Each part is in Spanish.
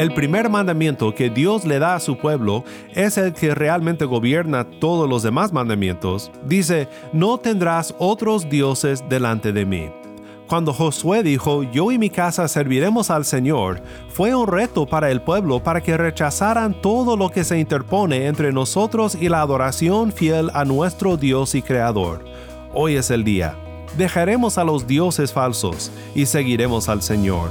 El primer mandamiento que Dios le da a su pueblo es el que realmente gobierna todos los demás mandamientos. Dice, no tendrás otros dioses delante de mí. Cuando Josué dijo, yo y mi casa serviremos al Señor, fue un reto para el pueblo para que rechazaran todo lo que se interpone entre nosotros y la adoración fiel a nuestro Dios y Creador. Hoy es el día. Dejaremos a los dioses falsos y seguiremos al Señor.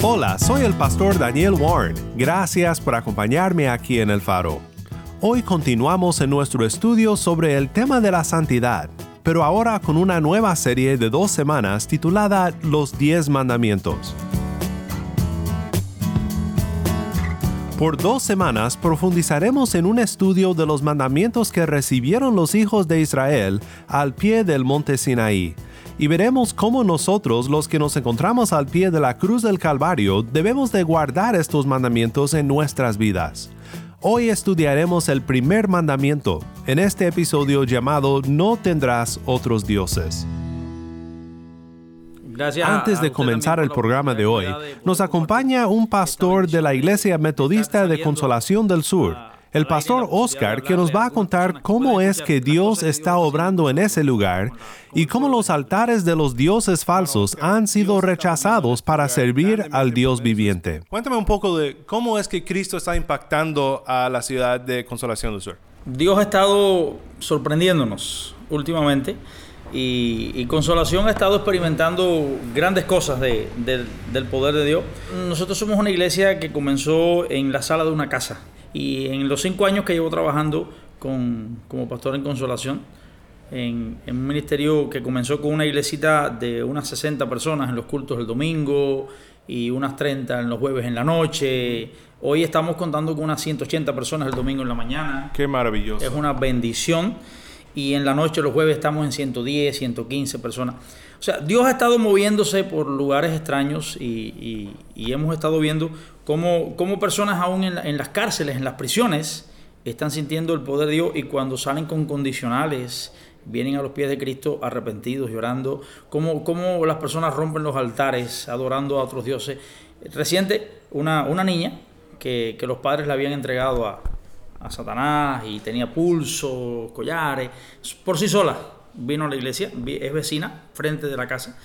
Hola, soy el pastor Daniel Warren. Gracias por acompañarme aquí en El Faro. Hoy continuamos en nuestro estudio sobre el tema de la santidad, pero ahora con una nueva serie de dos semanas titulada Los Diez Mandamientos. Por dos semanas profundizaremos en un estudio de los mandamientos que recibieron los hijos de Israel al pie del monte Sinaí, y veremos cómo nosotros, los que nos encontramos al pie de la cruz del Calvario, debemos de guardar estos mandamientos en nuestras vidas. Hoy estudiaremos el primer mandamiento en este episodio llamado No tendrás otros dioses. Antes de comenzar el programa de hoy, nos acompaña un pastor de la Iglesia Metodista de Consolación del Sur, el pastor Oscar, que nos va a contar cómo es que Dios está obrando en ese lugar y cómo los altares de los dioses falsos han sido rechazados para servir al Dios viviente. Cuéntame un poco de cómo es que Cristo está impactando a la ciudad de Consolación del Sur. Dios ha estado sorprendiéndonos últimamente y, Consolación ha estado experimentando grandes cosas del poder de Dios. Nosotros somos una iglesia que comenzó en la sala de una casa y en los cinco años que llevo trabajando con, como pastor en Consolación, en, un ministerio que comenzó con una iglesita de unas 60 personas en los cultos del domingo y unas 30 en los jueves en la noche. Hoy estamos contando con unas 180 personas el domingo en la mañana. Qué maravilloso. Es una bendición. Y en la noche, los jueves, estamos en 110, 115 personas. O sea, Dios ha estado moviéndose por lugares extraños y, hemos estado viendo cómo, cómo personas aún en, las cárceles, en las prisiones, están sintiendo el poder de Dios y cuando salen con condicionales, vienen a los pies de Cristo arrepentidos, llorando, cómo, cómo las personas rompen los altares adorando a otros dioses. Reciente, una, una niña que, que los padres le habían entregado a, a Satanás y tenía pulso, collares, por sí sola vino a la iglesia, es vecina, frente de la casa.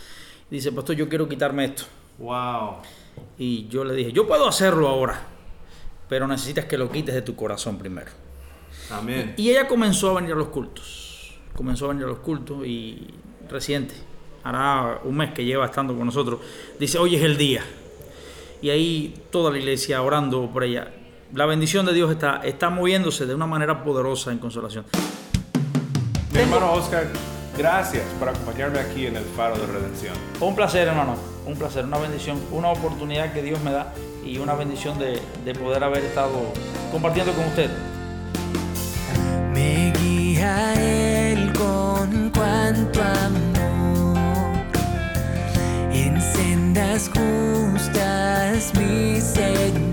Dice, pastor, yo quiero quitarme esto. Wow. Y yo le dije, yo puedo hacerlo ahora, pero necesitas que lo quites de tu corazón primero. Amén. Y ella comenzó a venir a los cultos. Comenzó a venir a los cultos y reciente, hará un mes que lleva estando con nosotros, dice, hoy es el día. Y ahí toda la iglesia orando por ella. La bendición de Dios está, está moviéndose de una manera poderosa en consolación. Mi hermano Oscar, gracias por acompañarme aquí en el Faro de Redención. Un placer, hermano. Un placer, una bendición, una oportunidad que Dios me da y una bendición de, de poder haber estado compartiendo con usted. Me guía Él con cuanto amor, en sendas justas, mi Señor,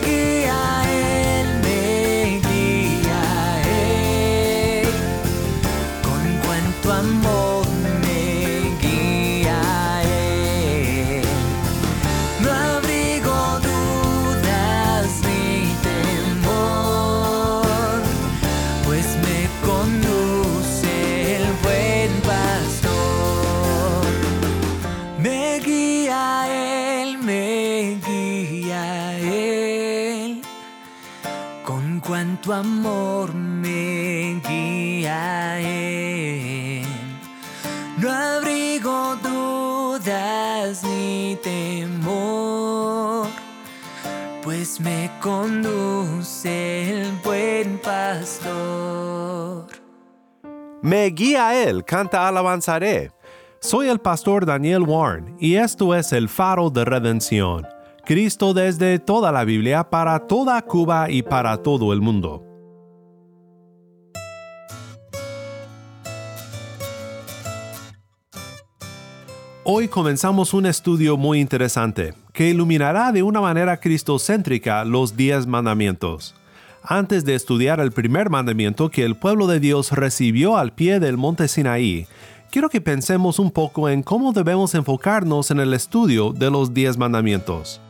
Me cuanto amor me guía Él. No abrigo dudas ni temor, pues me conduce el buen pastor. Me guía Él, canta alabanzaré. Soy el pastor Daniel Warren y esto es el faro de redención. Cristo desde toda la Biblia para toda Cuba y para todo el mundo. Hoy comenzamos un estudio muy interesante que iluminará de una manera cristocéntrica los diez mandamientos. Antes de estudiar el primer mandamiento que el pueblo de Dios recibió al pie del monte Sinaí, quiero que pensemos un poco en cómo debemos enfocarnos en el estudio de los diez mandamientos.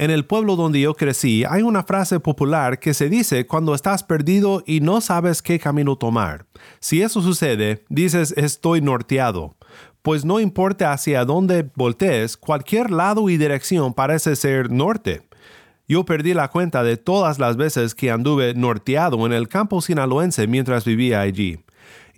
En el pueblo donde yo crecí hay una frase popular que se dice cuando estás perdido y no sabes qué camino tomar. Si eso sucede, dices estoy norteado. Pues no importa hacia dónde voltees, cualquier lado y dirección parece ser norte. Yo perdí la cuenta de todas las veces que anduve norteado en el campo sinaloense mientras vivía allí.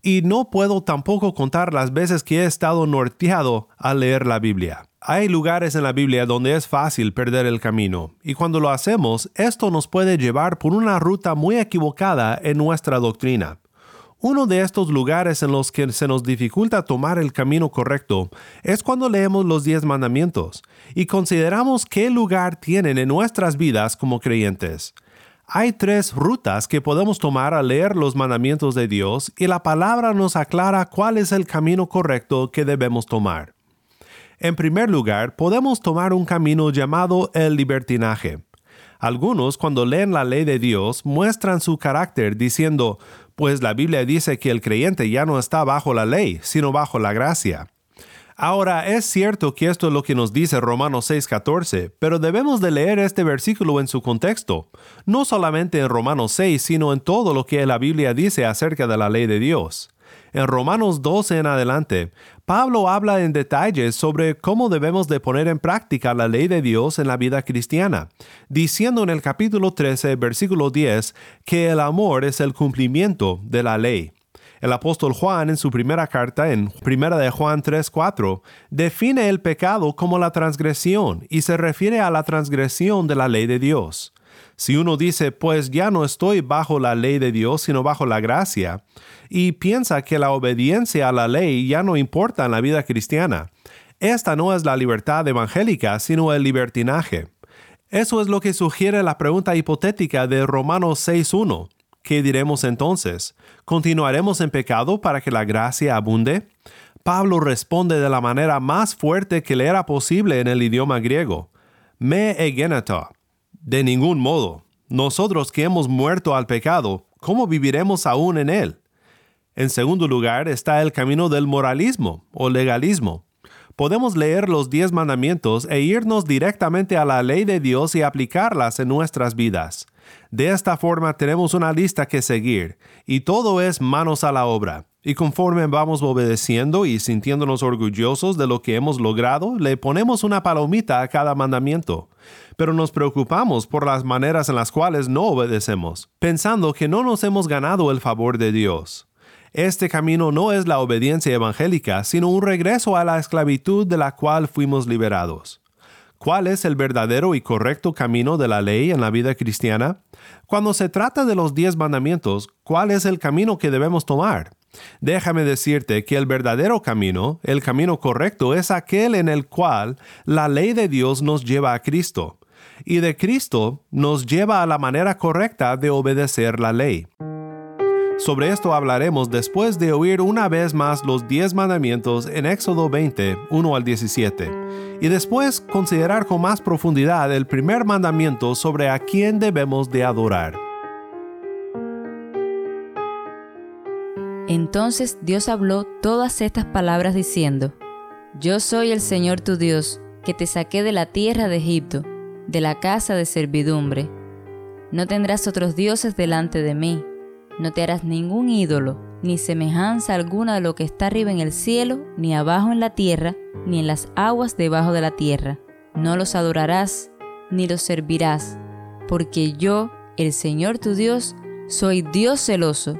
Y no puedo tampoco contar las veces que he estado norteado al leer la Biblia. Hay lugares en la Biblia donde es fácil perder el camino, y cuando lo hacemos, esto nos puede llevar por una ruta muy equivocada en nuestra doctrina. Uno de estos lugares en los que se nos dificulta tomar el camino correcto es cuando leemos los diez mandamientos y consideramos qué lugar tienen en nuestras vidas como creyentes. Hay tres rutas que podemos tomar al leer los mandamientos de Dios y la palabra nos aclara cuál es el camino correcto que debemos tomar. En primer lugar, podemos tomar un camino llamado el libertinaje. Algunos cuando leen la ley de Dios muestran su carácter diciendo, pues la Biblia dice que el creyente ya no está bajo la ley, sino bajo la gracia. Ahora, es cierto que esto es lo que nos dice Romanos 6:14, pero debemos de leer este versículo en su contexto, no solamente en Romanos 6, sino en todo lo que la Biblia dice acerca de la ley de Dios. En Romanos 12 en adelante, Pablo habla en detalles sobre cómo debemos de poner en práctica la ley de Dios en la vida cristiana, diciendo en el capítulo 13, versículo 10, que el amor es el cumplimiento de la ley. El apóstol Juan en su primera carta, en 1 de Juan 3:4, define el pecado como la transgresión y se refiere a la transgresión de la ley de Dios. Si uno dice, pues ya no estoy bajo la ley de Dios, sino bajo la gracia, y piensa que la obediencia a la ley ya no importa en la vida cristiana, esta no es la libertad evangélica, sino el libertinaje. Eso es lo que sugiere la pregunta hipotética de Romanos 6.1. ¿Qué diremos entonces? ¿Continuaremos en pecado para que la gracia abunde? Pablo responde de la manera más fuerte que le era posible en el idioma griego. Me egeneto. De ningún modo. Nosotros que hemos muerto al pecado, ¿cómo viviremos aún en él? En segundo lugar está el camino del moralismo o legalismo. Podemos leer los diez mandamientos e irnos directamente a la ley de Dios y aplicarlas en nuestras vidas. De esta forma tenemos una lista que seguir, y todo es manos a la obra. Y conforme vamos obedeciendo y sintiéndonos orgullosos de lo que hemos logrado, le ponemos una palomita a cada mandamiento. Pero nos preocupamos por las maneras en las cuales no obedecemos, pensando que no nos hemos ganado el favor de Dios. Este camino no es la obediencia evangélica, sino un regreso a la esclavitud de la cual fuimos liberados. ¿Cuál es el verdadero y correcto camino de la ley en la vida cristiana? Cuando se trata de los diez mandamientos, ¿cuál es el camino que debemos tomar? Déjame decirte que el verdadero camino, el camino correcto, es aquel en el cual la ley de Dios nos lleva a Cristo, y de Cristo nos lleva a la manera correcta de obedecer la ley. Sobre esto hablaremos después de oír una vez más los diez mandamientos en Éxodo 20, 1 al 17, y después considerar con más profundidad el primer mandamiento sobre a quién debemos de adorar. Entonces Dios habló todas estas palabras diciendo, Yo soy el Señor tu Dios, que te saqué de la tierra de Egipto, de la casa de servidumbre. No tendrás otros dioses delante de mí no te harás ningún ídolo, ni semejanza alguna de lo que está arriba en el cielo, ni abajo en la tierra, ni en las aguas debajo de la tierra. No los adorarás, ni los servirás, porque yo, el Señor tu Dios, soy Dios celoso,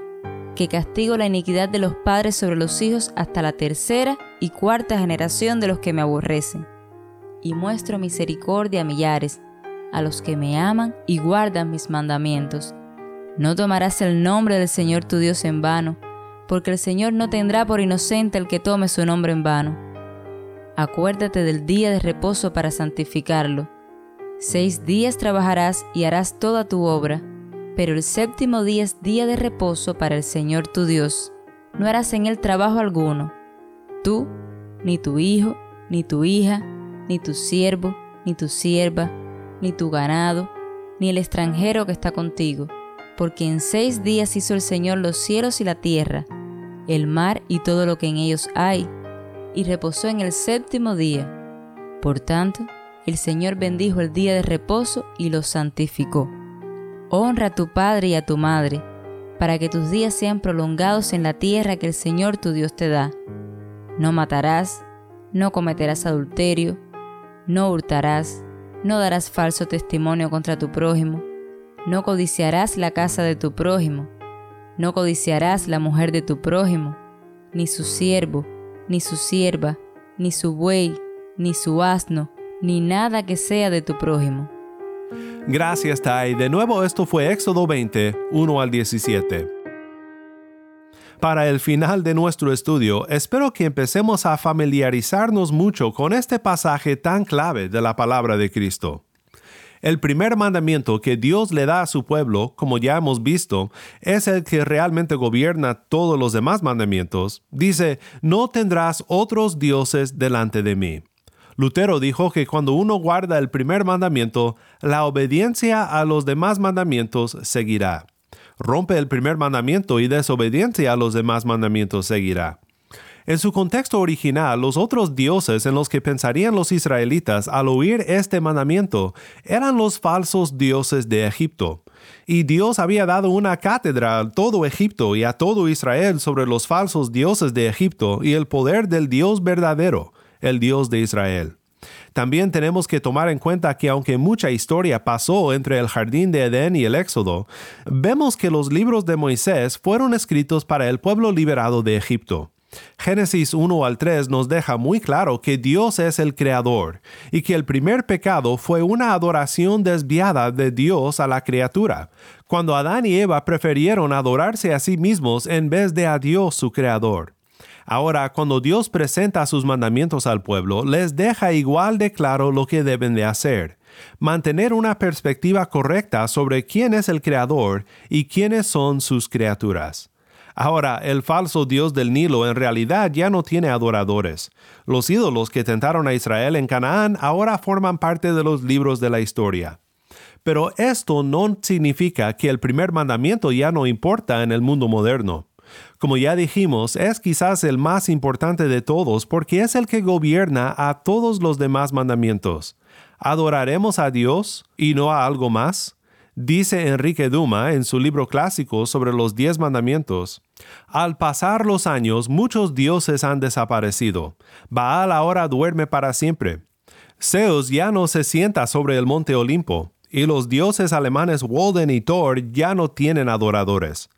que castigo la iniquidad de los padres sobre los hijos hasta la tercera y cuarta generación de los que me aborrecen. Y muestro misericordia a millares, a los que me aman y guardan mis mandamientos no tomarás el nombre del Señor tu Dios en vano, porque el Señor no tendrá por inocente el que tome su nombre en vano. Acuérdate del día de reposo para santificarlo. Seis días trabajarás y harás toda tu obra, pero el séptimo día es día de reposo para el Señor tu Dios. No harás en él trabajo alguno, tú, ni tu hijo, ni tu hija, ni tu siervo, ni tu sierva, ni tu ganado, ni el extranjero que está contigo porque en seis días hizo el Señor los cielos y la tierra, el mar y todo lo que en ellos hay, y reposó en el séptimo día. Por tanto, el Señor bendijo el día de reposo y lo santificó. Honra a tu padre y a tu madre, para que tus días sean prolongados en la tierra que el Señor tu Dios te da. No matarás, no cometerás adulterio, no hurtarás, no darás falso testimonio contra tu prójimo no codiciarás la casa de tu prójimo, no codiciarás la mujer de tu prójimo, ni su siervo, ni su sierva, ni su buey, ni su asno, ni nada que sea de tu prójimo. Gracias, Tai. De nuevo, esto fue Éxodo 20, 1 al 17. Para el final de nuestro estudio, espero que empecemos a familiarizarnos mucho con este pasaje tan clave de la palabra de Cristo. El primer mandamiento que Dios le da a su pueblo, como ya hemos visto, es el que realmente gobierna todos los demás mandamientos. Dice, no tendrás otros dioses delante de mí. Lutero dijo que cuando uno guarda el primer mandamiento, la obediencia a los demás mandamientos seguirá. Rompe el primer mandamiento y desobediencia a los demás mandamientos seguirá. En su contexto original, los otros dioses en los que pensarían los israelitas al oír este mandamiento eran los falsos dioses de Egipto. Y Dios había dado una cátedra a todo Egipto y a todo Israel sobre los falsos dioses de Egipto y el poder del Dios verdadero, el Dios de Israel. También tenemos que tomar en cuenta que aunque mucha historia pasó entre el jardín de Edén y el Éxodo, vemos que los libros de Moisés fueron escritos para el pueblo liberado de Egipto. Génesis 1 al 3 nos deja muy claro que Dios es el creador y que el primer pecado fue una adoración desviada de Dios a la criatura, cuando Adán y Eva prefirieron adorarse a sí mismos en vez de a Dios su creador. Ahora, cuando Dios presenta sus mandamientos al pueblo, les deja igual de claro lo que deben de hacer. Mantener una perspectiva correcta sobre quién es el creador y quiénes son sus criaturas. Ahora, el falso dios del Nilo en realidad ya no tiene adoradores. Los ídolos que tentaron a Israel en Canaán ahora forman parte de los libros de la historia. Pero esto no significa que el primer mandamiento ya no importa en el mundo moderno. Como ya dijimos, es quizás el más importante de todos porque es el que gobierna a todos los demás mandamientos. ¿Adoraremos a Dios y no a algo más? Dice Enrique Duma en su libro clásico sobre los diez mandamientos. Al pasar los años, muchos dioses han desaparecido. Baal ahora duerme para siempre. Zeus ya no se sienta sobre el monte Olimpo, y los dioses alemanes Walden y Thor ya no tienen adoradores.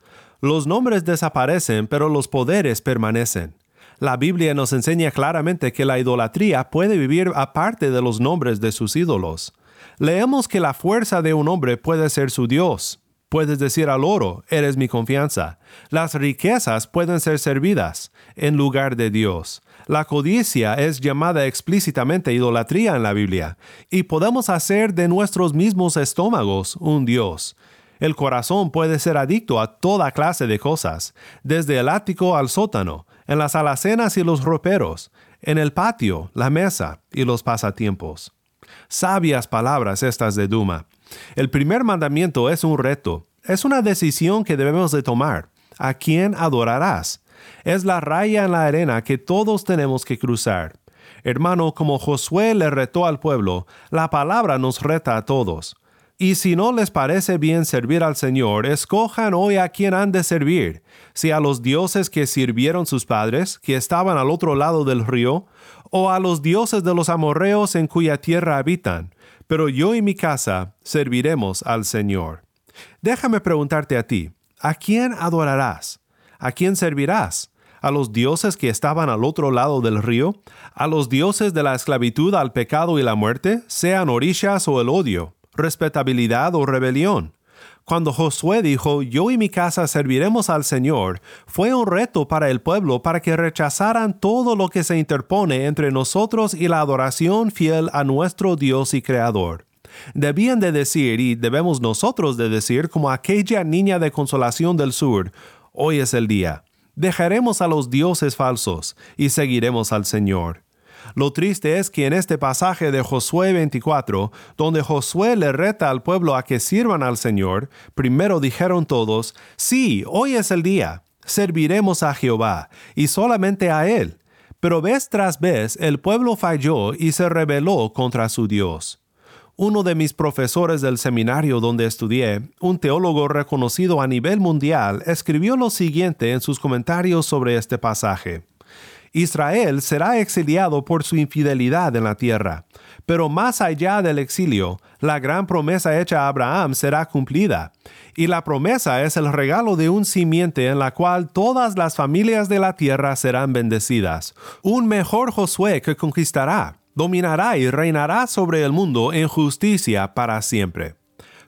Los nombres desaparecen, pero los poderes permanecen. La Biblia nos enseña claramente que la idolatría puede vivir aparte de los nombres de sus ídolos. Leemos que la fuerza de un hombre puede ser su Dios. Puedes decir al oro, eres mi confianza. Las riquezas pueden ser servidas en lugar de Dios. La codicia es llamada explícitamente idolatría en la Biblia, y podemos hacer de nuestros mismos estómagos un Dios. El corazón puede ser adicto a toda clase de cosas, desde el ático al sótano, en las alacenas y los roperos, en el patio, la mesa y los pasatiempos. Sabias palabras estas de Duma. El primer mandamiento es un reto, es una decisión que debemos de tomar. ¿A quién adorarás? Es la raya en la arena que todos tenemos que cruzar. Hermano, como Josué le retó al pueblo, la palabra nos reta a todos. Y si no les parece bien servir al Señor, escojan hoy a quién han de servir, si a los dioses que sirvieron sus padres, que estaban al otro lado del río, o a los dioses de los amorreos en cuya tierra habitan. Pero yo y mi casa serviremos al Señor. Déjame preguntarte a ti, ¿a quién adorarás? ¿A quién servirás? ¿A los dioses que estaban al otro lado del río? ¿A los dioses de la esclavitud al pecado y la muerte, sean orillas o el odio, respetabilidad o rebelión? Cuando Josué dijo, yo y mi casa serviremos al Señor, fue un reto para el pueblo para que rechazaran todo lo que se interpone entre nosotros y la adoración fiel a nuestro Dios y Creador. Debían de decir, y debemos nosotros de decir, como aquella niña de consolación del sur, Hoy es el día. Dejaremos a los dioses falsos y seguiremos al Señor. Lo triste es que en este pasaje de Josué 24, donde Josué le reta al pueblo a que sirvan al Señor, primero dijeron todos, sí, hoy es el día, serviremos a Jehová, y solamente a Él. Pero vez tras vez el pueblo falló y se rebeló contra su Dios. Uno de mis profesores del seminario donde estudié, un teólogo reconocido a nivel mundial, escribió lo siguiente en sus comentarios sobre este pasaje. Israel será exiliado por su infidelidad en la tierra, pero más allá del exilio, la gran promesa hecha a Abraham será cumplida, y la promesa es el regalo de un simiente en la cual todas las familias de la tierra serán bendecidas, un mejor Josué que conquistará, dominará y reinará sobre el mundo en justicia para siempre.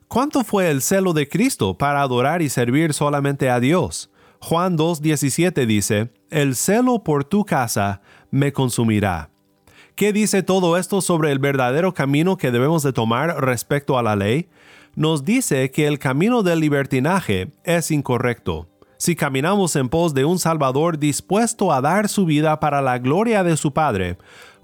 ¿Cuánto fue el celo de Cristo para adorar y servir solamente a Dios? Juan 2.17 dice, El celo por tu casa me consumirá. ¿Qué dice todo esto sobre el verdadero camino que debemos de tomar respecto a la ley? Nos dice que el camino del libertinaje es incorrecto. Si caminamos en pos de un Salvador dispuesto a dar su vida para la gloria de su Padre,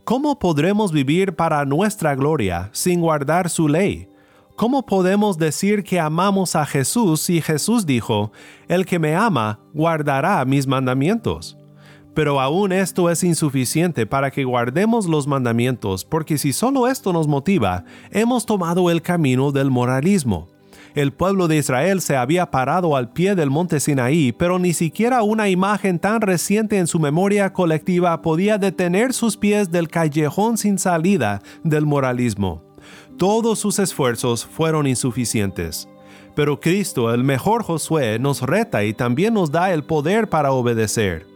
¿Cómo podremos vivir para nuestra gloria sin guardar su ley? ¿Cómo podemos decir que amamos a Jesús si Jesús dijo, El que me ama guardará mis mandamientos? Pero aún esto es insuficiente para que guardemos los mandamientos, porque si solo esto nos motiva, hemos tomado el camino del moralismo el pueblo de Israel se había parado al pie del monte Sinaí, pero ni siquiera una imagen tan reciente en su memoria colectiva podía detener sus pies del callejón sin salida del moralismo. Todos sus esfuerzos fueron insuficientes. Pero Cristo, el mejor Josué, nos reta y también nos da el poder para obedecer.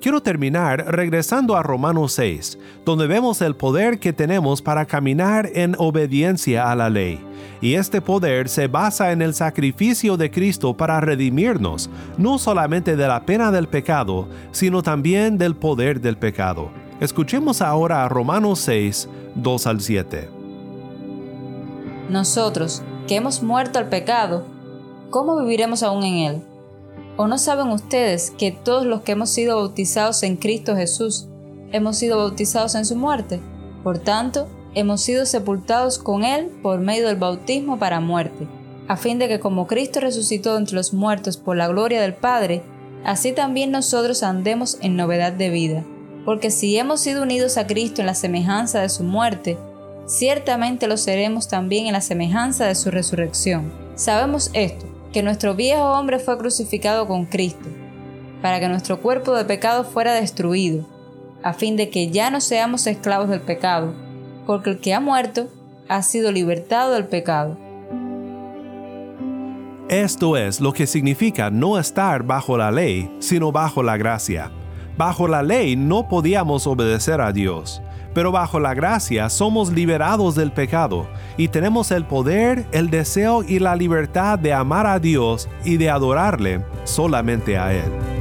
Quiero terminar regresando a Romanos 6, donde vemos el poder que tenemos para caminar en obediencia a la ley. Y este poder se basa en el sacrificio de Cristo para redimirnos, no solamente de la pena del pecado, sino también del poder del pecado. Escuchemos ahora a Romanos 6, 2 al 7. Nosotros, que hemos muerto al pecado, ¿cómo viviremos aún en él? ¿O no saben ustedes que todos los que hemos sido bautizados en Cristo Jesús hemos sido bautizados en su muerte? Por tanto, hemos sido sepultados con Él por medio del bautismo para muerte, a fin de que como Cristo resucitó entre los muertos por la gloria del Padre, así también nosotros andemos en novedad de vida. Porque si hemos sido unidos a Cristo en la semejanza de su muerte, ciertamente lo seremos también en la semejanza de su resurrección. Sabemos esto, que nuestro viejo hombre fue crucificado con Cristo, para que nuestro cuerpo de pecado fuera destruido, a fin de que ya no seamos esclavos del pecado, porque el que ha muerto ha sido libertado del pecado. Esto es lo que significa no estar bajo la ley, sino bajo la gracia. Bajo la ley no podíamos obedecer a Dios, pero bajo la gracia somos liberados del pecado y tenemos el poder, el deseo y la libertad de amar a Dios y de adorarle solamente a Él.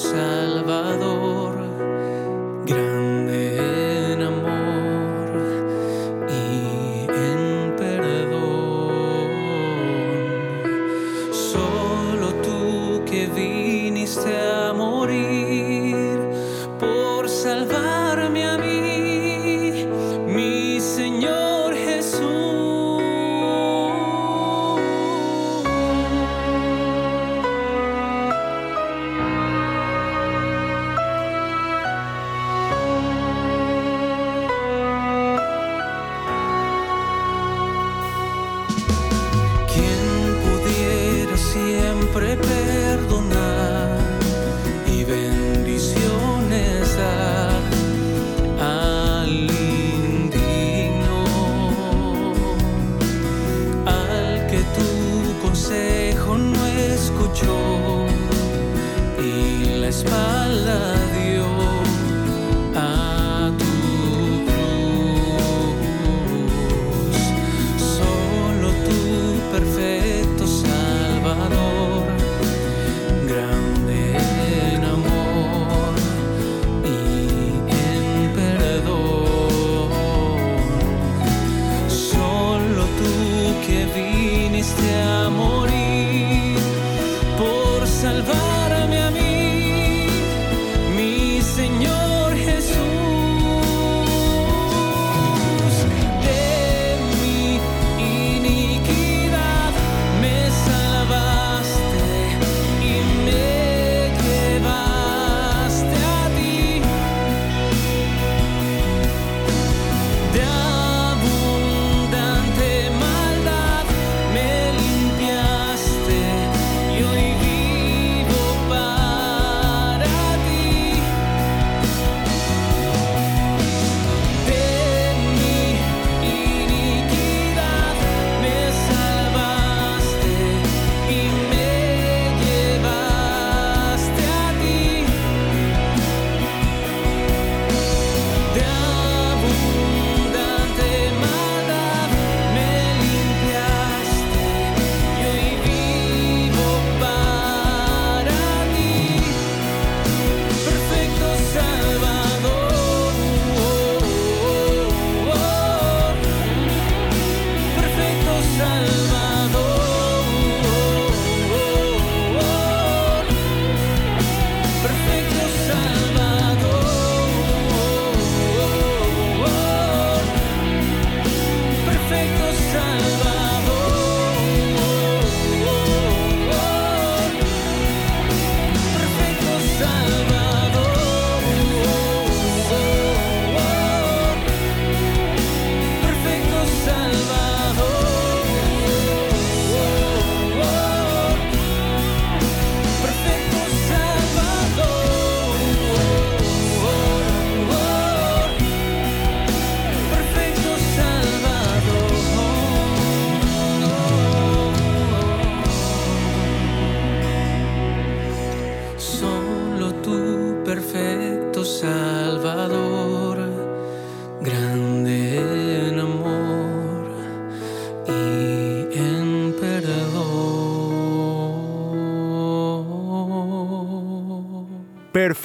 Salvador,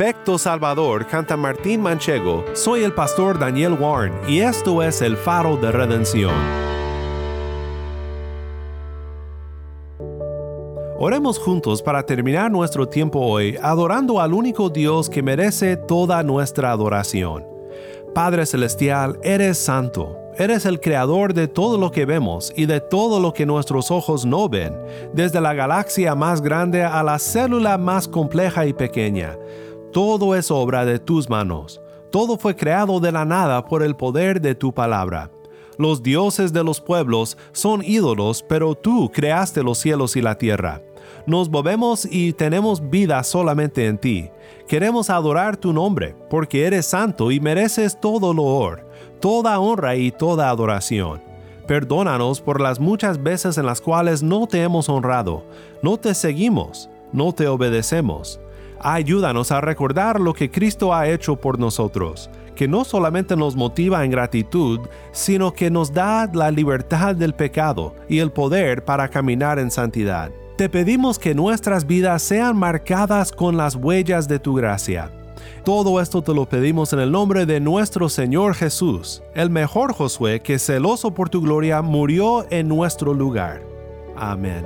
Perfecto Salvador, canta Martín Manchego. Soy el pastor Daniel Warren y esto es el faro de redención. Oremos juntos para terminar nuestro tiempo hoy adorando al único Dios que merece toda nuestra adoración. Padre Celestial, eres santo, eres el creador de todo lo que vemos y de todo lo que nuestros ojos no ven, desde la galaxia más grande a la célula más compleja y pequeña. Todo es obra de tus manos. Todo fue creado de la nada por el poder de tu palabra. Los dioses de los pueblos son ídolos, pero tú creaste los cielos y la tierra. Nos movemos y tenemos vida solamente en ti. Queremos adorar tu nombre, porque eres santo y mereces todo loor, toda honra y toda adoración. Perdónanos por las muchas veces en las cuales no te hemos honrado, no te seguimos, no te obedecemos. Ayúdanos a recordar lo que Cristo ha hecho por nosotros, que no solamente nos motiva en gratitud, sino que nos da la libertad del pecado y el poder para caminar en santidad. Te pedimos que nuestras vidas sean marcadas con las huellas de tu gracia. Todo esto te lo pedimos en el nombre de nuestro Señor Jesús, el mejor Josué que celoso por tu gloria murió en nuestro lugar. Amén.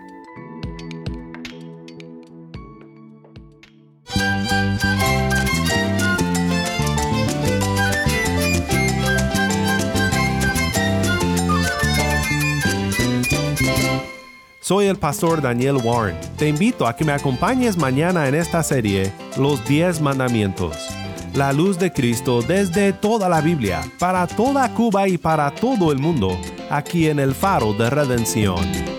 Soy el pastor Daniel Warren. Te invito a que me acompañes mañana en esta serie, Los 10 Mandamientos. La luz de Cristo desde toda la Biblia, para toda Cuba y para todo el mundo, aquí en el faro de redención.